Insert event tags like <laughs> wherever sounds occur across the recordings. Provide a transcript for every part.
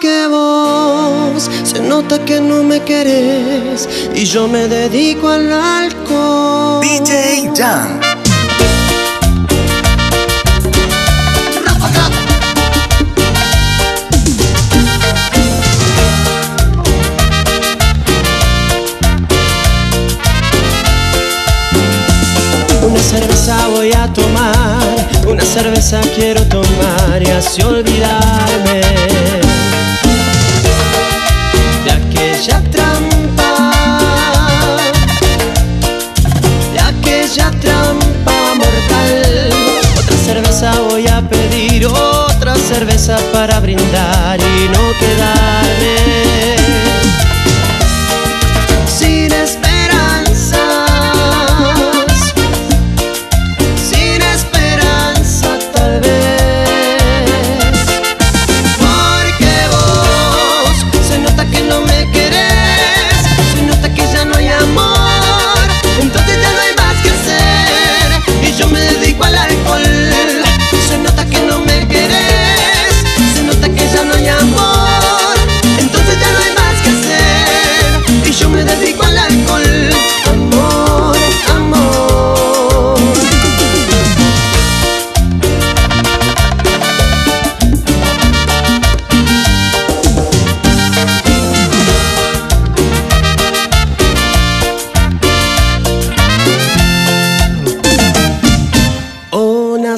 que vos. Se nota que no me querés y yo me dedico al alcohol. DJ Jan. Una cerveza voy a tomar, una cerveza quiero tomar y así olvidarme cerveza para brindar y no quedar.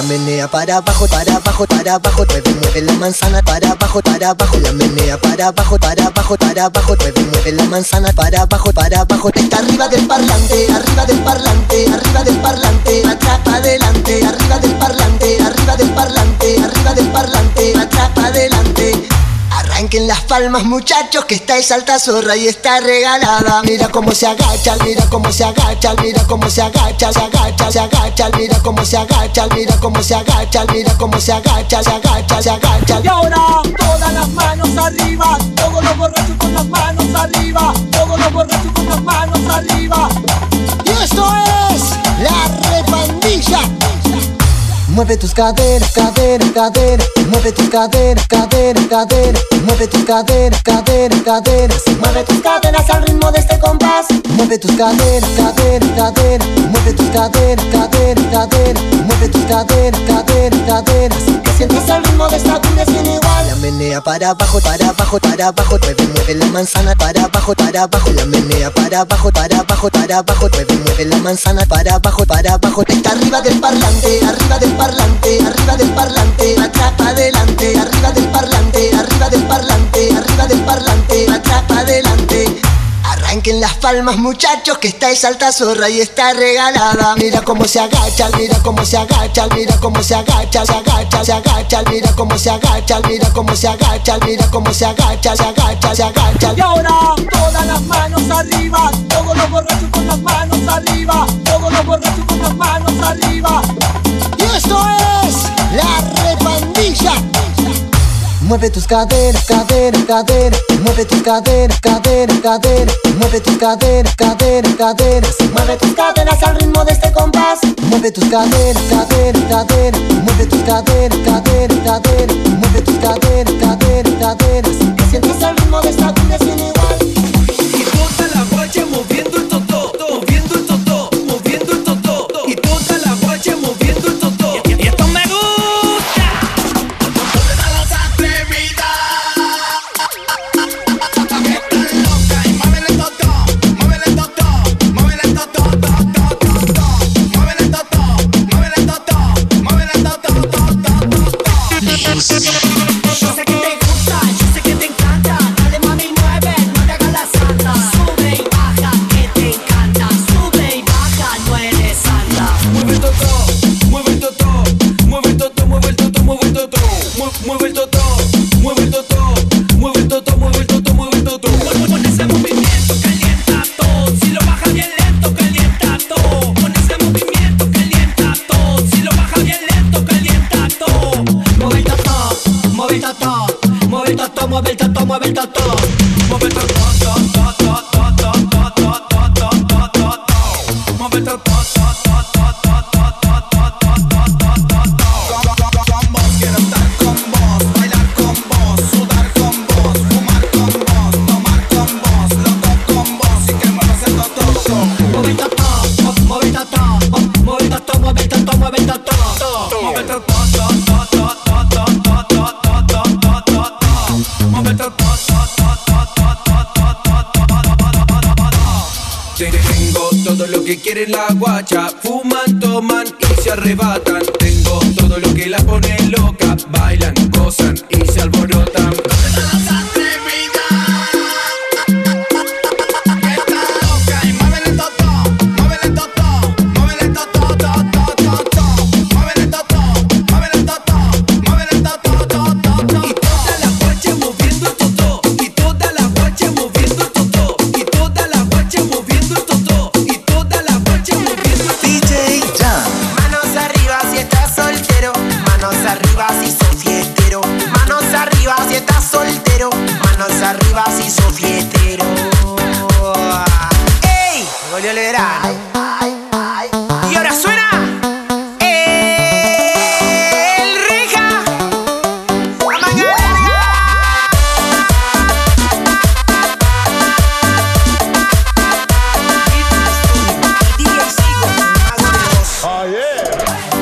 la menea para abajo, para abajo, para abajo, mueve, mueve la manzana para abajo, para abajo, la menea para abajo, para abajo, para abajo, mueve, mueve la manzana para abajo, para abajo, está arriba del parlante, arriba del parlante, arriba del parlante, atrás para adelante, arriba del parlante, arriba del parlante, arriba del parlante, atrás para adelante las palmas muchachos que está esa alta zorra y está regalada. Mira cómo se agacha, mira cómo se agacha, mira cómo se agacha, se agacha, se agacha, mira cómo se agacha, mira cómo se agacha, mira cómo se agacha, se agacha, se agacha. Y ahora todas las manos arriba, todos los borrachos con las manos arriba, todos los borrachos con las manos arriba. Y esto es la repandilla Mueve tus caderas, caderas, caderas. Mueve tus caderas, caderas, caderas. Mueve tus caderas, caderas, caderas. Mueve tus caderas al ritmo de este compás. Mueve tus caderas, caderas, caderas. Mueve tus caderas, caderas, caderas. Mueve tus caderas, caderas, caderas. Que sientes el ritmo de esta cumbia sin igual. La menea para abajo, para abajo, para abajo. Mueve, mueve la manzana para abajo, para abajo. La menea para abajo, para abajo, para abajo. Mueve, mueve la manzana para abajo, para abajo. Está arriba del parlante, arriba del parlante, arriba del parlante, atrapa adelante, arriba del parlante, arriba del parlante, arriba del parlante, atrapa adelante. Arranquen las palmas muchachos que está esa alta zorra y está regalada Mira cómo se agacha, mira cómo se agacha, mira cómo se agacha, se agacha, se agacha, mira cómo se agacha, mira cómo se agacha, mira cómo se agacha, se agacha, se agacha Y ahora todas las manos arriba, todos los borrachos con las manos arriba, todos los borrachos con las manos arriba. Esto es la repandilla Mueve tus caderas, caderas, caderas. Mueve tus caderas, caderas, caderas. Mueve tus caderas, caderas, caderas. Mueve tus caderas al ritmo de este compás. Mueve tus caderas, caderas, caderas. Mueve tus caderas, caderas, caderas. Mueve tus caderas, caderas, caderas. Mueve el totó,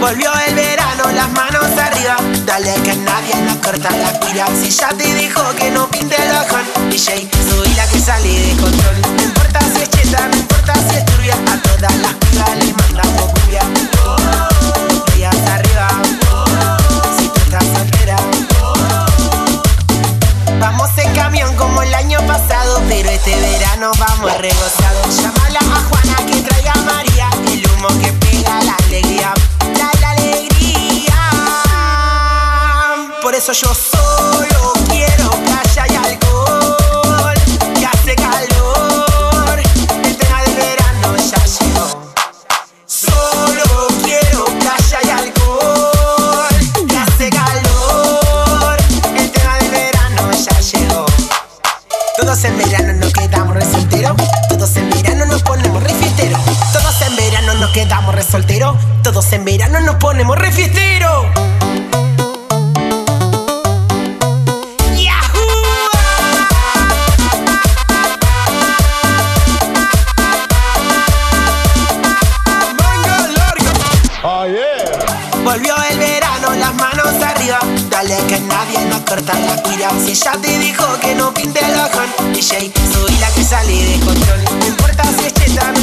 Volvió el verano, las manos arriba. Dale que nadie nos corta la pila. Si ya te dijo que no pinte el ojón, DJ, soy la que sale de control. No importa si es cheta, no importa si es turbia. A todas las pibas le mandamos cumbia. Ellas arriba. Si tú estás soltera. Vamos en camión como el año pasado, pero este verano vamos regozados. Llámala a Juana que traiga a María, el humo que pega la alegría, eso yo solo quiero playa y alcohol. Que hace calor, el tema del verano ya llegó. Solo quiero playa y alcohol. Que hace calor, el tema del verano ya llegó. Todos en verano nos quedamos resolteros. Todos en verano nos ponemos refiesteros. Todos en verano nos quedamos resolteros. Todos en verano nos ponemos refiesteros. Ella te dijo que no pinte el bajón DJ, soy la que sale de control. No importa si es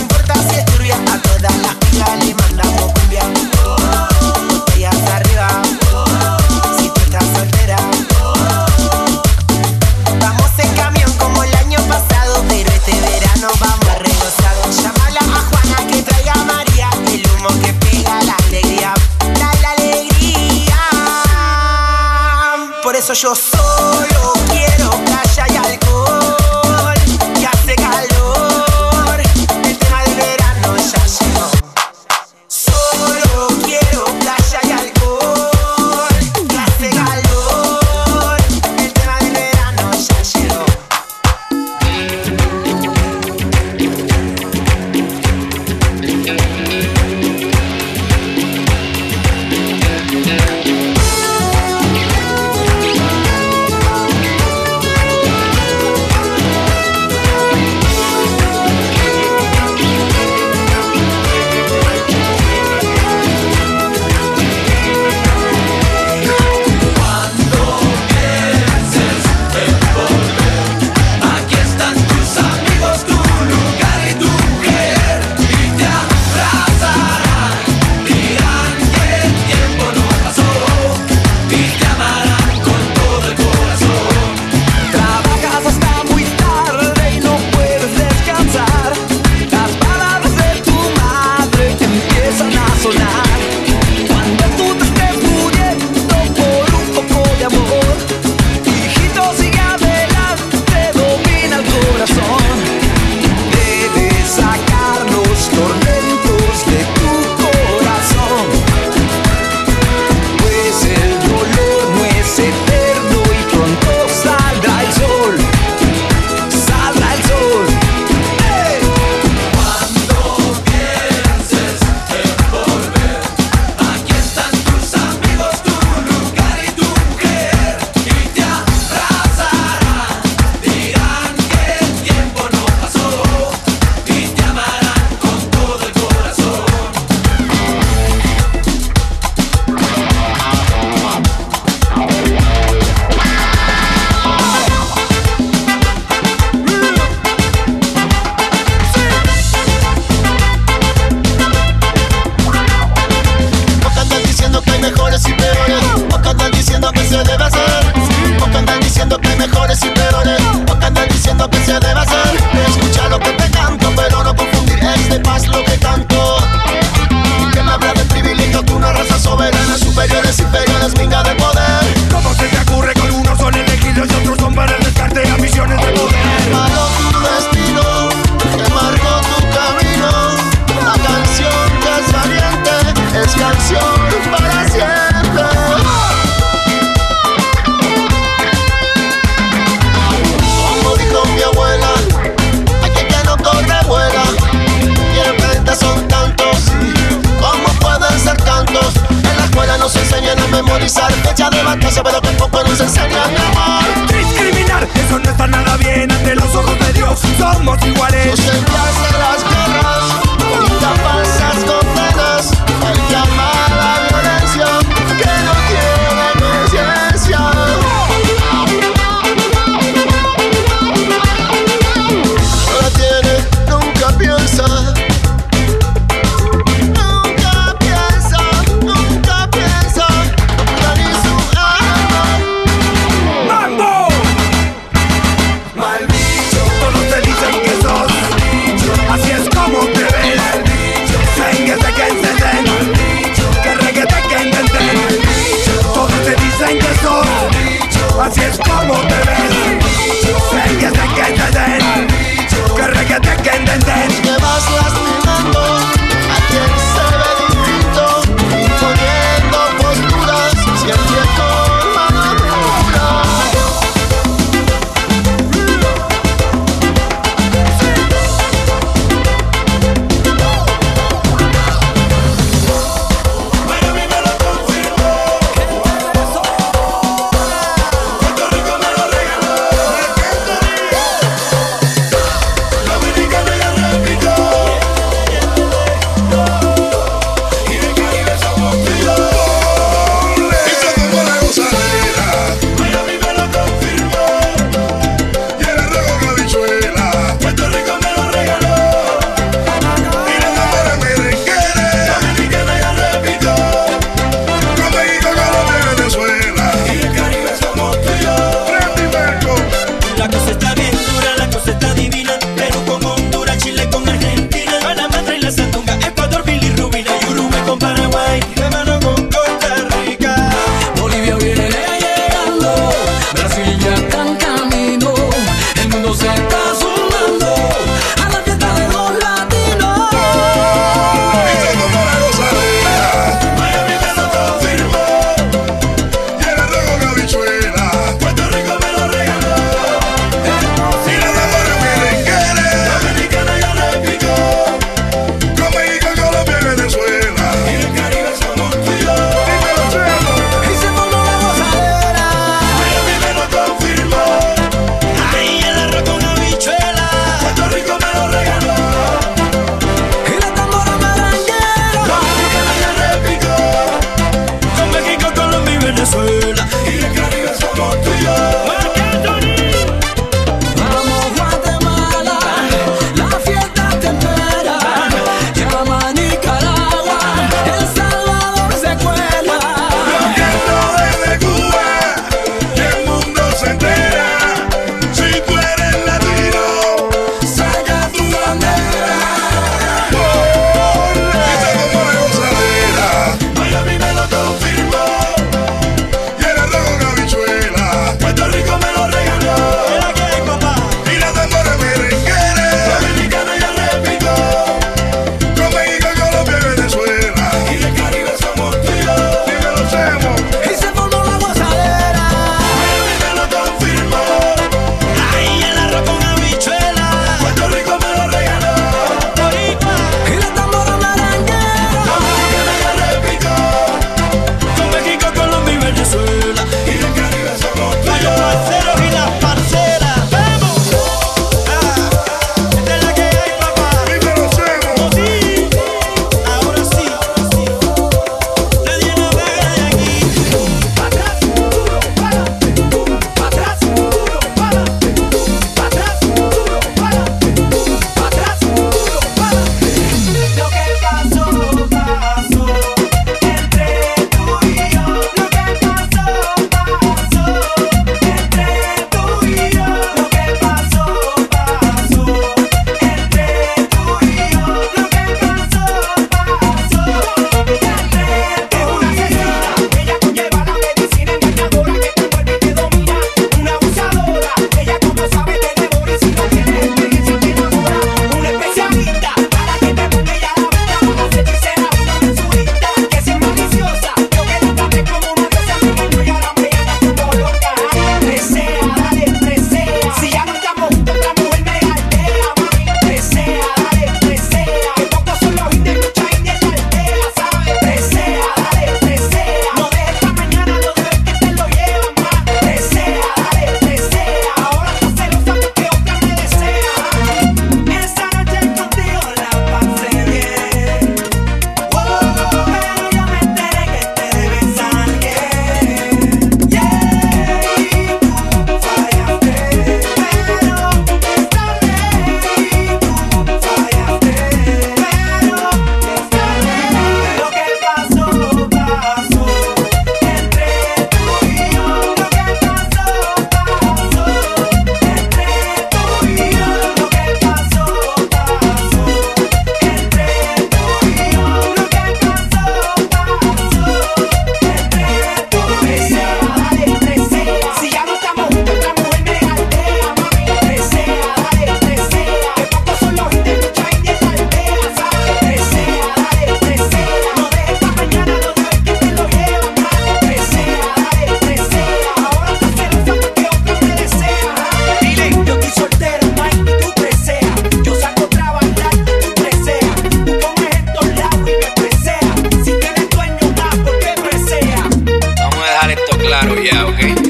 Sabado kang kukurong sang sayang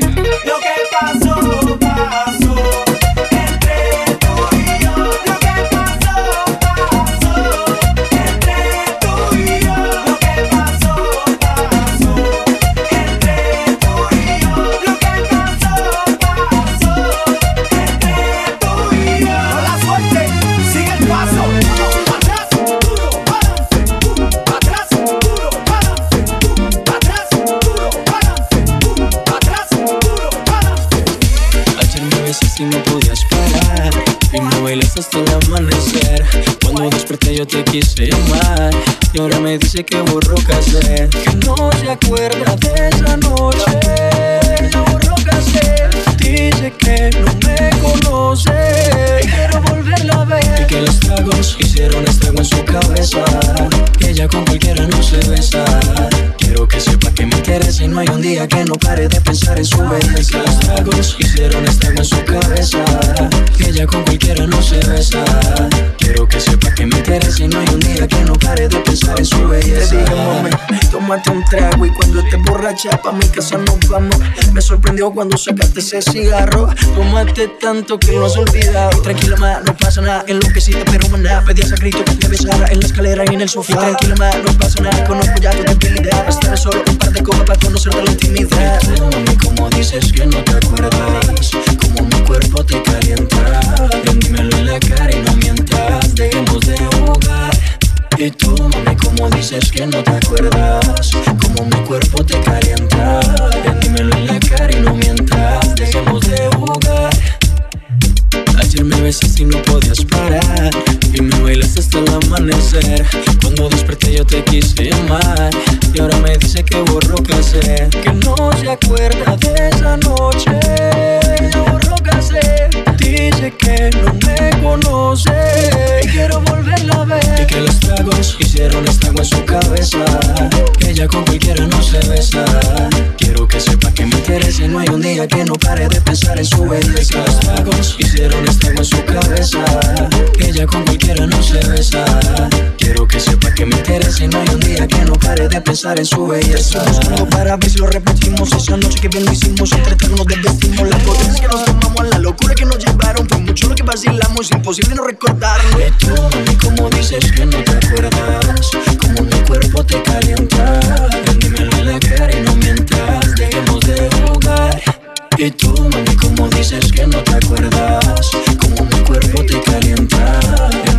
Lo que pasó, ahora me dice que borró cassette Que no se acuerda de esa noche. No borró cassette Dice que no me conoce. Y Quiero volverla a ver. Y que los tragos hicieron estrago en su cabeza. Que ella con cualquiera no se besa. Quiero que sepa que me interesa y no hay un día que no pare de pensar en su belleza. Los tragos hicieron estrago en su cabeza. Que ella con cualquiera no se besa. Quiero que sepa que me interesa y no hay un día que no pare de pensar en su belleza. Te dije, mami, tómate un trago y cuando estés borracha pa' mi casa nos vamos. Me sorprendió cuando sacaste ese cigarro. Tómate tanto que lo has olvidado. Tranquila, ma, no pasa nada. Enloquecida, pero maná. Pedías a grito que te besara en la escalera y en el sofá. Tranquila, ma, no pasa nada. Conozco ya tu debilidad. Estaré solo un par de copas para conocerte la intimidad. Mami, como dices que no te acuerdas, como mi cuerpo te calienta. Dímelo en la cara y no mientas, dejemos de jugar. Y tú, mami, como dices que no te acuerdas, ella con cualquiera no se besa. Quiero que sepa que me interesa no hay un día que no pare de pensar en su belleza. Los hicieron estrago en su cabeza ella con cualquiera no se besa Quiero que sepa que me interesa y no hay un día que no pare de pensar en su belleza Solo para ver si lo repetimos esa noche que bien lo hicimos. Entre todos nos desvestimos las botellas que nos tomamos, la locura que nos llevaron. Fue mucho lo que vacilamos, imposible no recordarlo. Mami, como dices que no te acuerdas Como mi cuerpo te calienta Ven, dímelo en la cara y no mientas Dejemos de jugar Y tú, mami, como dices que no te acuerdas Como mi cuerpo te calienta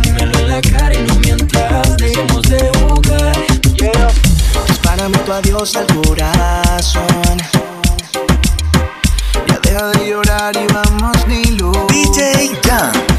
dímelo en la cara y no mientas Dejemos de jugar Dispárame tu adiós al corazón. Ya deja de llorar y vamos ni luz. DJ Dan.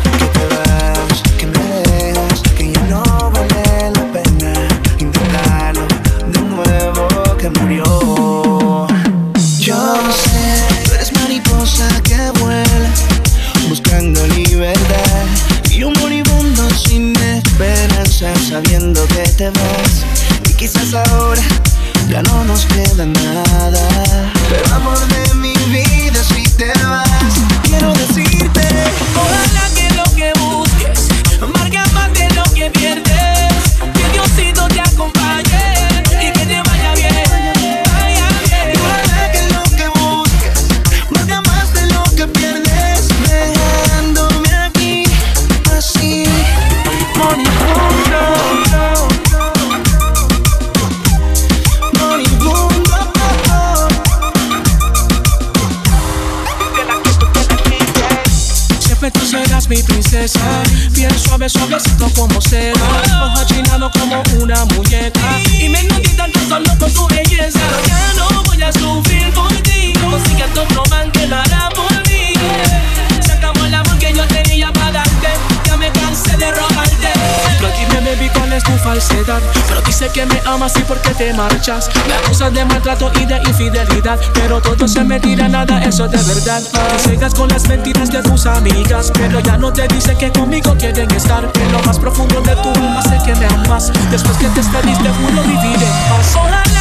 Te marchas. Me acusas de maltrato y de infidelidad. Pero todo se me tira nada, eso es de verdad. Te cegas con las mentiras de tus amigas. Pero ya no te dice que conmigo quieren estar. En lo más profundo de tu alma sé que me amas. Después que te despediste, juro vivir en paz.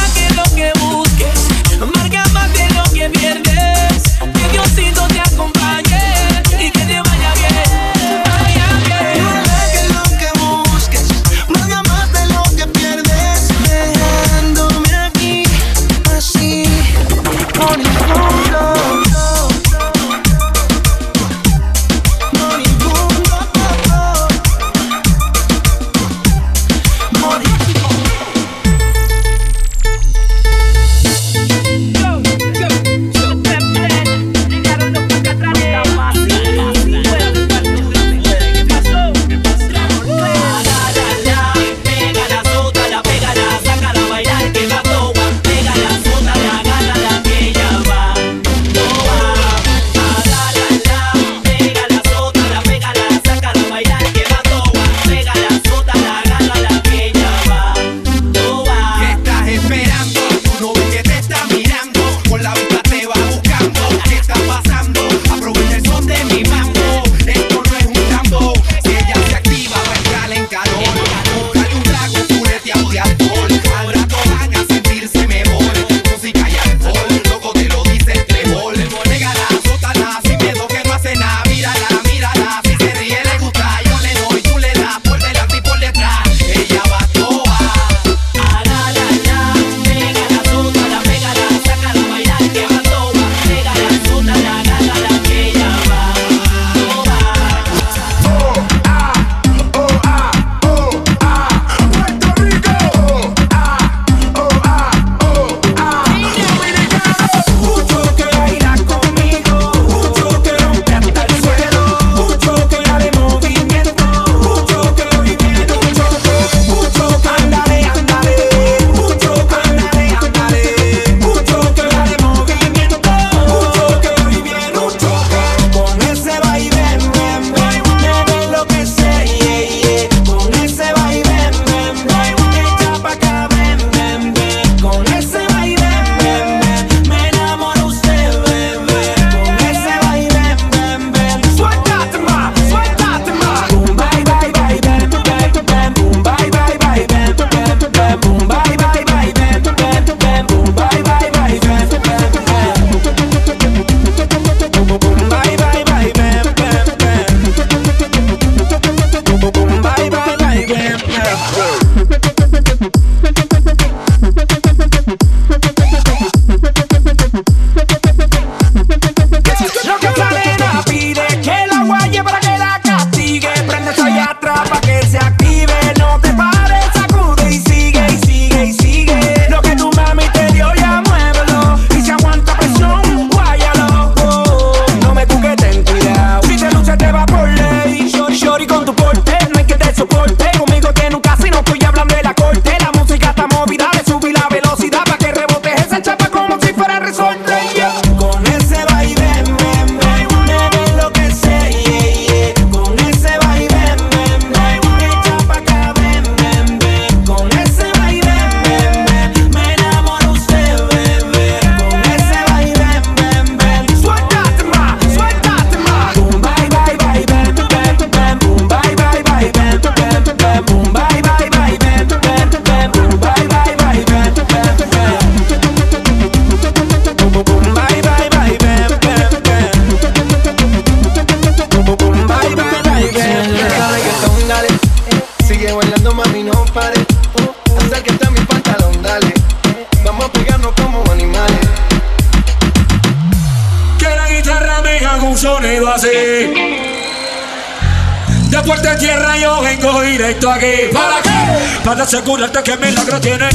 Para asegurarte que milagro tiene.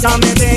Toda mi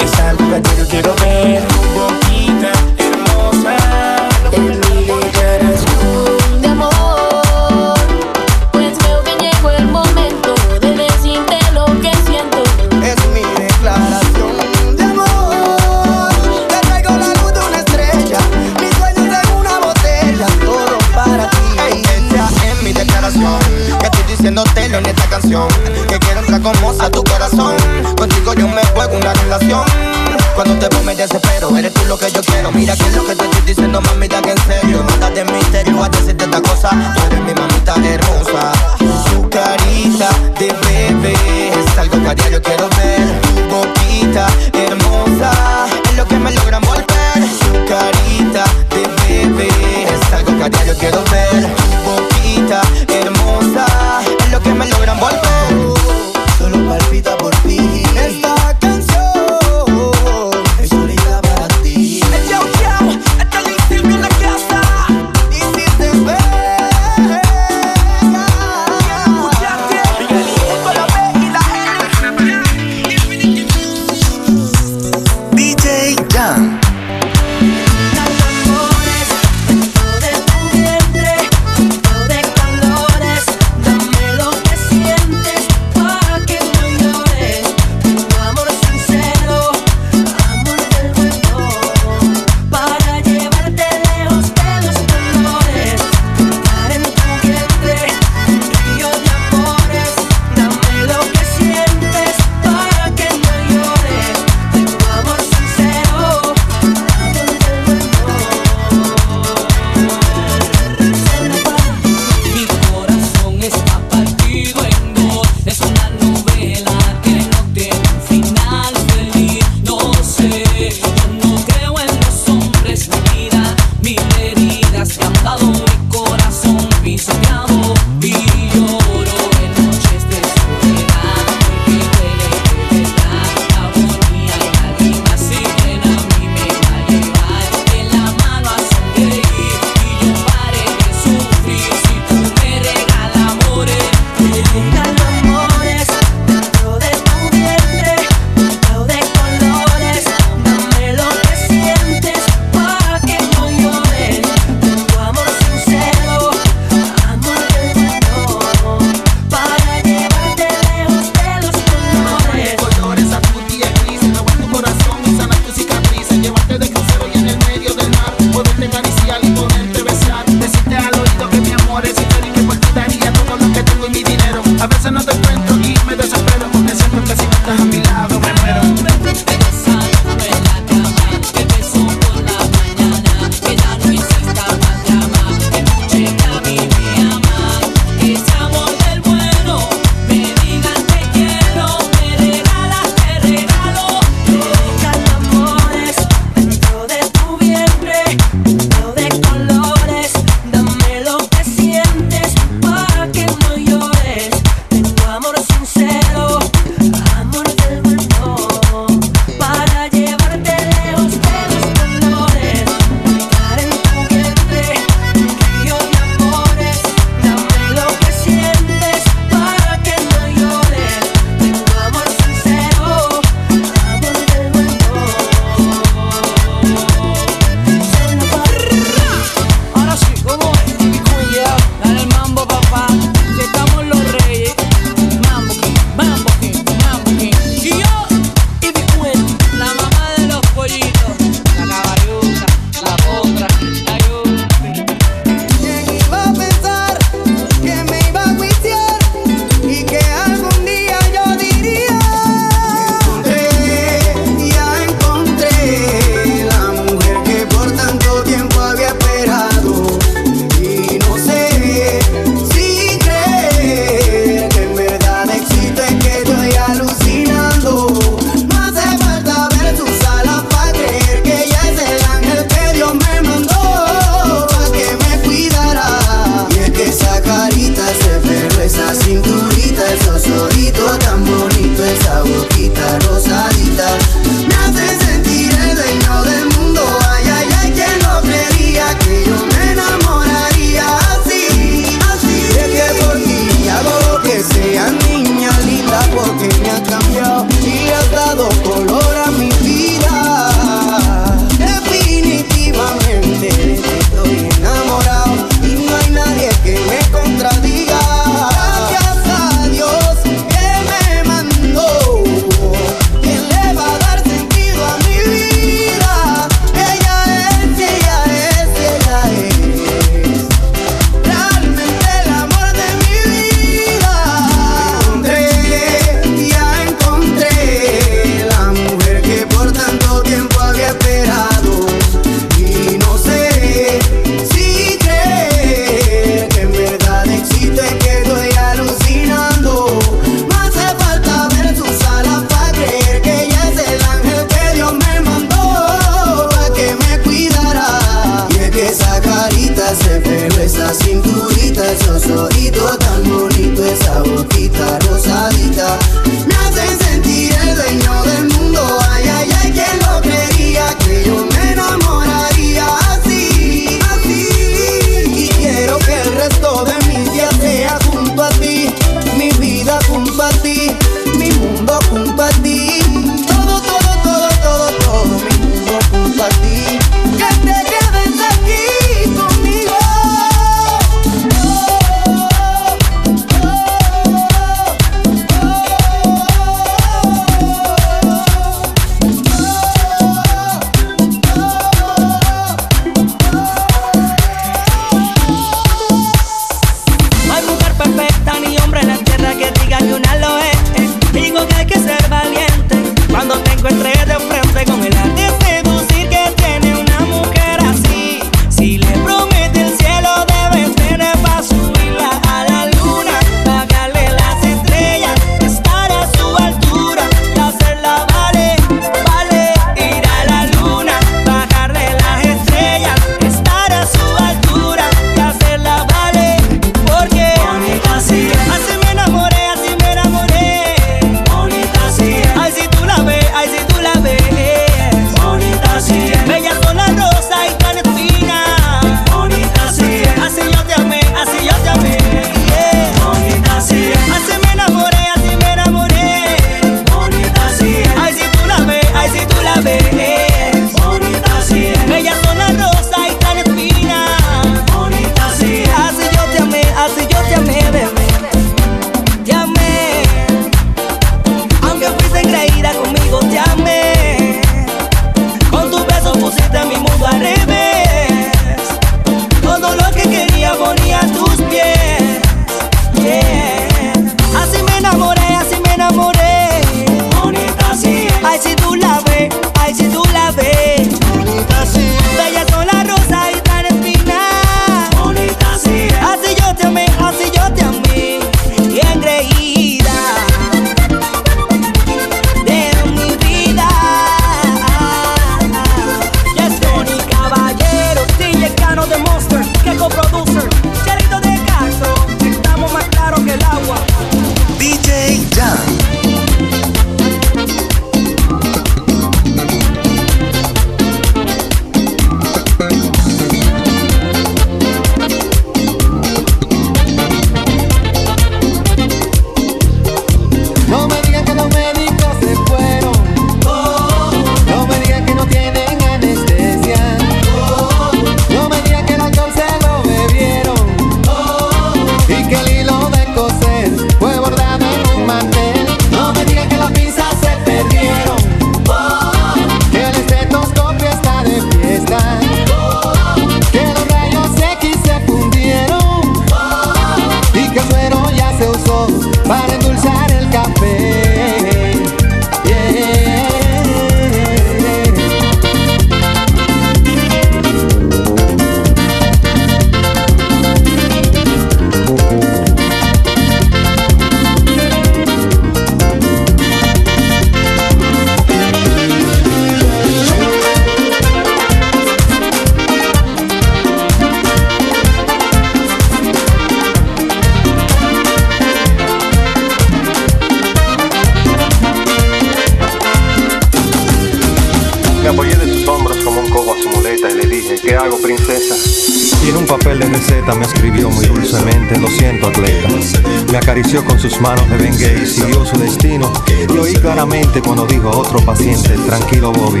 con sus manos de Bengay y siguió su destino. y oí claramente cuando dijo a otro paciente, tranquilo Bobby.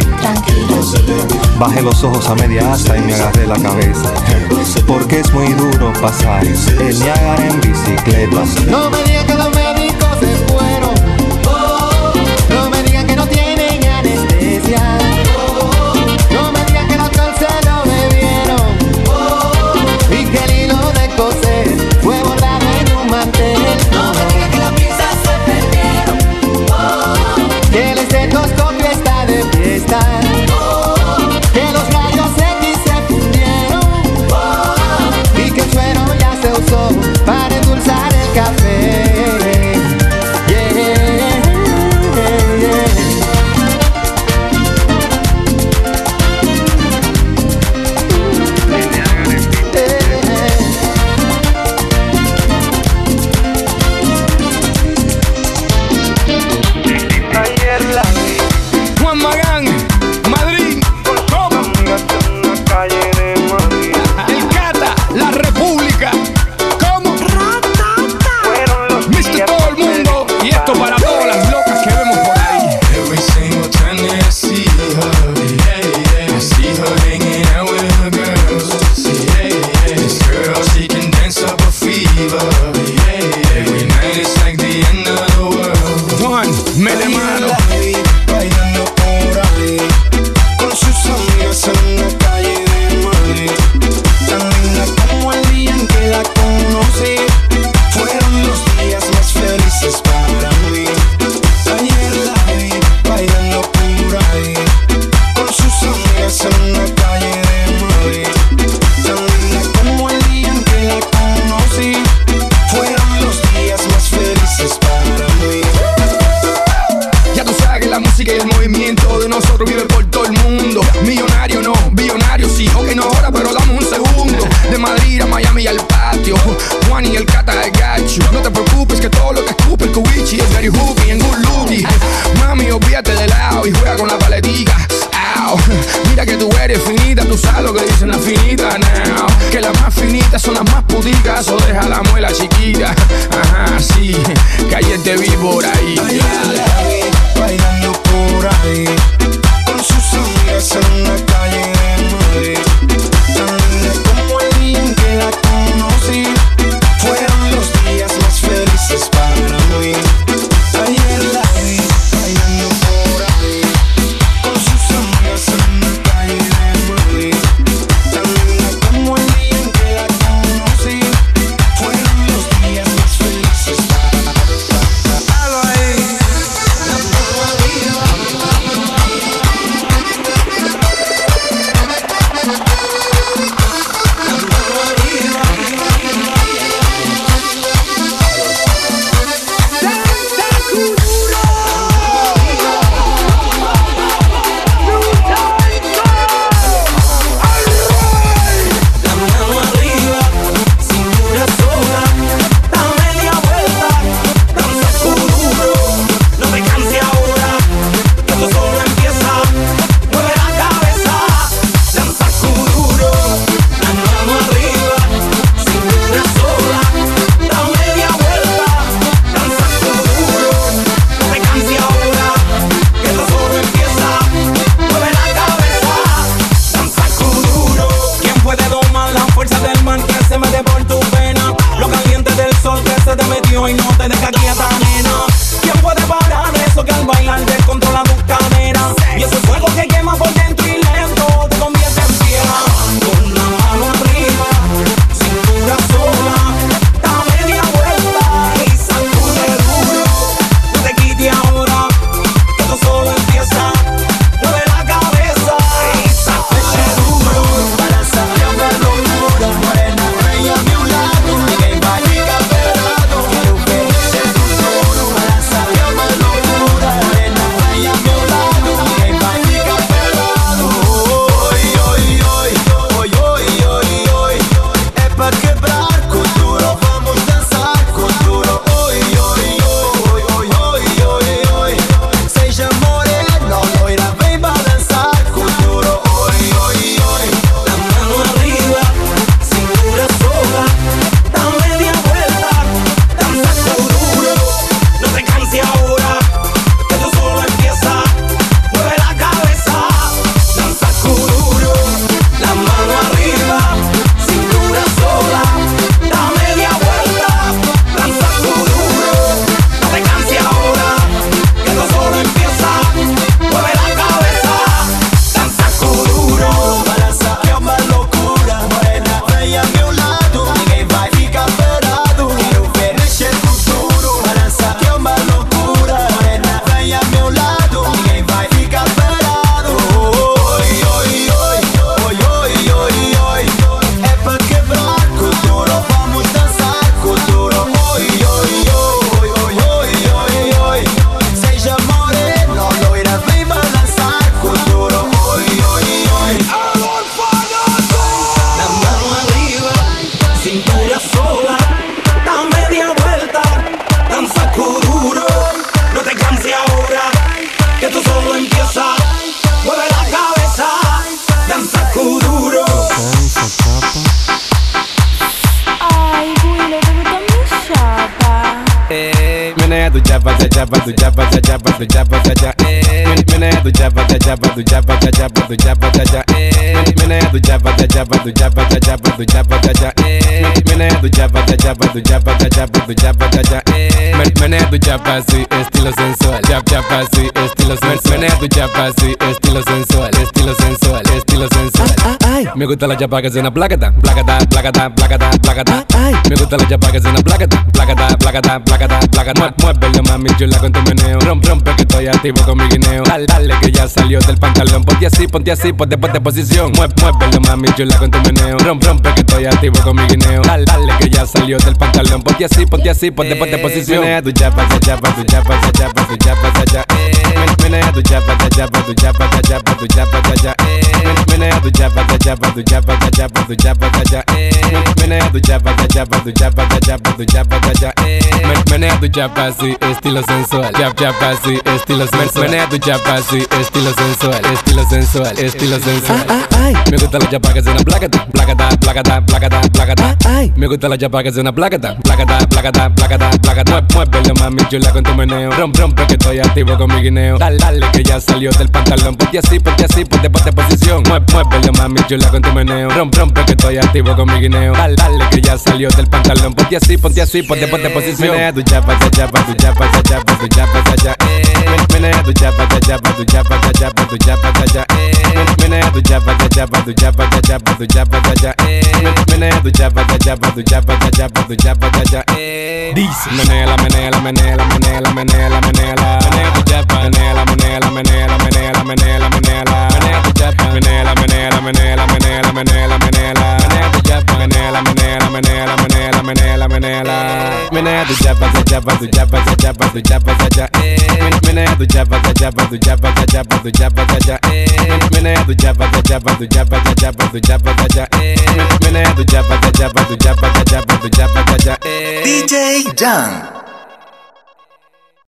Bajé los ojos a media asta y me agarré la cabeza. Porque es muy duro pasar eh, el Niágara en bicicleta. No me digas que Bunny, el cata, I got. No te preocupes que todo lo que escupe el cubichi es Gary Hooky en un looky. <laughs> Mami, olvídate de lado y juega con la paletica. Mira que tú eres finita, tú sabes lo que dicen las finitas now. Que las más finitas son las más puticas, o deja la muela chiquita. Ajá, sí, que ayer te vi por ahí. Tu chapa así, estilo sensual. Chap chapa así, estilo sensual. Menea tu chapa así, estilo sensual, estilo sensual, estilo sensual. Me gusta la chapa que suena placata, placata, placata, placata, placata. Me gusta la chapa que suena placata, placata, placata, placata, placata. Mue- Muévelo mami chula con tu meneo. Rompe, rompe que estoy activo con mi guineo. Dale, dale que ya salió del pantalón. Ponte así, ponte así, ponte, ponte posición. Muévelo mami chula con tu meneo. Rompe, rompe que estoy activo con mi guineo. Dale, dale que salió del pantalón. Ponte así, ponte así, ponte, ponte posición. Menea tu chapa, ta chapa, tu chapa, tu chapa, Menea tu chapa, tu chapa, ta chapa, tu chapa. Men- Menea tu chapa, ta chapa, tu ta chapa, tu cha. Men- Menea tu chapa, ta chapa, tu ta chapa, tu cha. Men- Menea tu chapa así, estilo sensual. Chap chapa así, estilo sensual. Menea tu chapa así, estilo sensual, estilo sensual, estilo sensual. Me gusta la chapa que suena placata, placata, placata, placata, placata. Me gusta la chapa que suena placata, placata, placata, placata, placata. Mue- Muévelo mami chula con tu meneo. Rompe, rompe que estoy activo con mi guineo. Dale, dale que ya salió del pantalón. Ponte así, ponte así, ponte, ponte posición. Mue- Muévelo mami chula con tu meneo. Rompe, rompe que estoy activo con mi guineo. Dale, dale que ya salió del pantalón. Ponte así, ponte así, ponte, ponte posición. Menea tu chapa, ta chapa, tu chapa, ta chapa, tu chapa, ta cha. Men- Menea tu chapa, ta chapa, tu chapa, ta chapa, tu chapa, ta cha. Men- Menea tu chapa, ta chapa, tu chapa, ta chapa, tu chapa, ta cha. Men- Menea tu chapa, ta chapa, tu chapa, ta chapa, tu chapa, ta cha. Dice Menela, menela, menela, menela, menela, menela Menea tu chapa, menela, menela, menela, menela, menela, menela Menea tu chapa, menela, menela, menela, menela, menela, menela Menea tu chapa, menela, menela, menela, menela, menela, menela Menea tu chapa, ta chapa, tu chapa, ta chapa, tu chapa, ta cha Men- Menea tu chapa, ta chapa, tu chapa, ta chapa, tu chapa, ta cha Men- Menea tu chapa, ta chapa, tu chapa, ta chapa, tu chapa, ta cha Men- Menea tu chapa, ta chapa, tu chapa, ta chapa, tu chapa, ta cha DJ Jan.